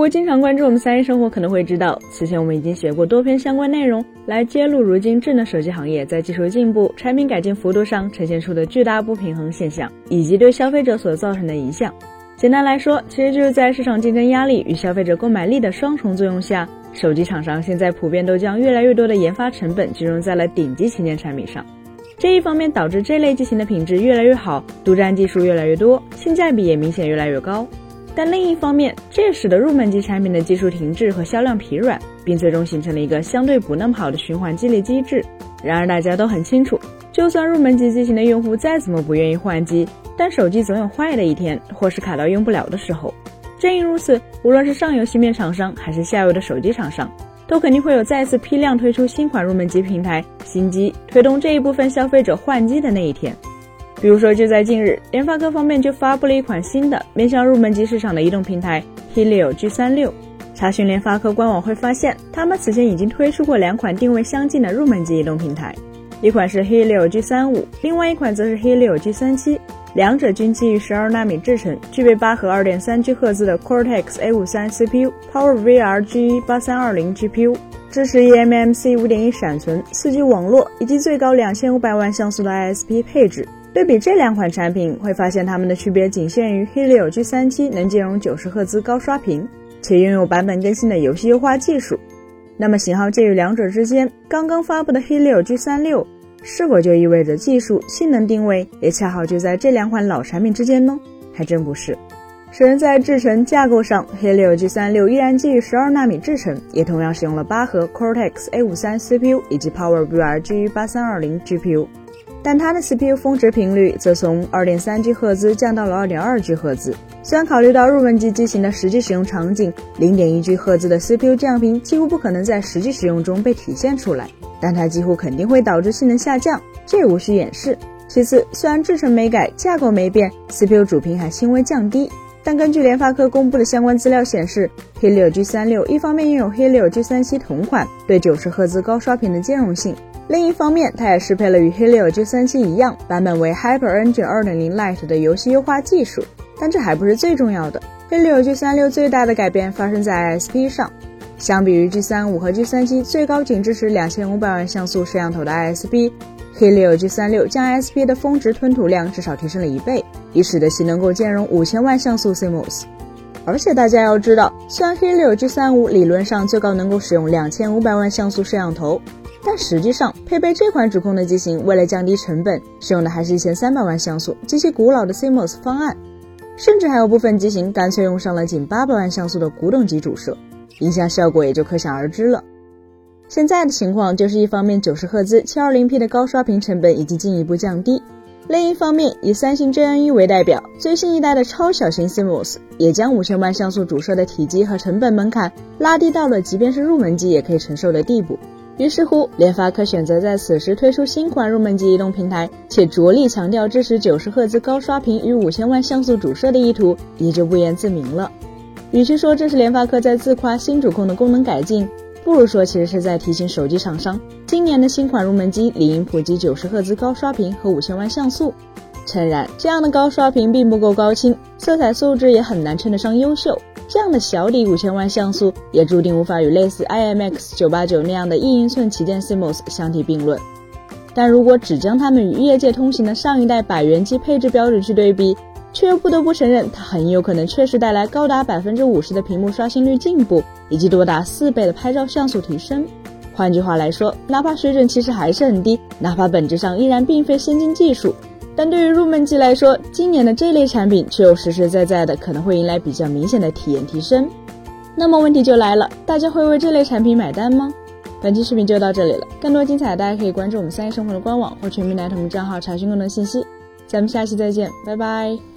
如果经常关注我们三一生活，可能会知道，此前我们已经写过多篇相关内容，来揭露如今智能手机行业在技术进步、产品改进幅度上呈现出的巨大不平衡现象，以及对消费者所造成的影响。简单来说，其实就是在市场竞争压力与消费者购买力的双重作用下，手机厂商现在普遍都将越来越多的研发成本集中在了顶级旗舰产品上。这一方面导致这类机型的品质越来越好，独占技术越来越多，性价比也明显越来越高。但另一方面，这也使得入门级产品的技术停滞和销量疲软，并最终形成了一个相对不那么好的循环激励机制。然而大家都很清楚，就算入门级机型的用户再怎么不愿意换机，但手机总有坏的一天，或是卡到用不了的时候。正因如此，无论是上游芯片厂商还是下游的手机厂商。都肯定会有再次批量推出新款入门级平台新机，推动这一部分消费者换机的那一天。比如说，就在近日，联发科方面就发布了一款新的面向入门级市场的移动平台 Helio G36。查询联发科官网会发现，他们此前已经推出过两款定位相近的入门级移动平台，一款是 Helio G35，另外一款则是 Helio G37。两者均基于十二纳米制程，具备八核二点三 G 赫兹的 Cortex A53 CPU，PowerVR G8320 GPU，支持 eMMC 五点一闪存、四 G 网络以及最高两千五百万像素的 ISP 配置。对比这两款产品，会发现它们的区别仅限于 Helio G37 能兼容九十赫兹高刷屏，且拥有版本更新的游戏优化技术。那么型号介于两者之间，刚刚发布的 Helio G36。是否就意味着技术性能定位也恰好就在这两款老产品之间呢？还真不是。首先在制程架构上，Helio G36 依然基于十二纳米制程，也同样使用了八核 Cortex A53 CPU 以及 PowerVR G8320 GPU，但它的 CPU 峰值频率则从二点三 G 赫兹降到了二点二 G 赫兹。虽然考虑到入门级机型的实际使用场景，零点一 G 赫兹的 CPU 降频几乎不可能在实际使用中被体现出来。但它几乎肯定会导致性能下降，这无需掩饰。其次，虽然制程没改，架构没变，CPU 主频还轻微降低，但根据联发科公布的相关资料显示，Helio G36 一方面拥有 Helio G37 同款对九十赫兹高刷屏的兼容性，另一方面它也适配了与 Helio G37 一样版本为 Hyper Engine 2.0 Lite 的游戏优化技术。但这还不是最重要的，Helio G36 最大的改变发生在 ISP 上。相比于 G35 和 G37 最高仅支持两千五百万像素摄像头的 ISP，Helio G36 将 ISP 的峰值吞吐量至少提升了一倍，以使得其能够兼容五千万像素 CMOS。而且大家要知道，虽然 Helio G35 理论上最高能够使用两千五百万像素摄像头，但实际上配备这款主控的机型，为了降低成本，使用的还是一千三百万像素极其古老的 CMOS 方案，甚至还有部分机型干脆用上了仅八百万像素的古董级主摄。影响效果也就可想而知了。现在的情况就是，一方面九十赫兹 720P 的高刷屏成本已经进一步降低，另一方面以三星 JN1 为代表，最新一代的超小型 CMOS 也将五千万像素主摄的体积和成本门槛拉低到了即便是入门机也可以承受的地步。于是乎，联发科选择在此时推出新款入门级移动平台，且着力强调支持九十赫兹高刷屏与五千万像素主摄的意图，也就不言自明了。与其说这是联发科在自夸新主控的功能改进，不如说其实是在提醒手机厂商，今年的新款入门机理应普及九十赫兹高刷屏和五千万像素。诚然，这样的高刷屏并不够高清，色彩素质也很难称得上优秀。这样的小底五千万像素，也注定无法与类似 IMX 九八九那样的一英寸旗舰 CMOS 相提并论。但如果只将它们与业界通行的上一代百元机配置标准去对比，却又不得不承认，它很有可能确实带来高达百分之五十的屏幕刷新率进步，以及多达四倍的拍照像素提升。换句话来说，哪怕水准其实还是很低，哪怕本质上依然并非先进技术，但对于入门级来说，今年的这类产品却又实实在在的可能会迎来比较明显的体验提升。那么问题就来了，大家会为这类产品买单吗？本期视频就到这里了，更多精彩大家可以关注我们三一生活的官网或全民奶桶账号查询更多信息。咱们下期再见，拜拜。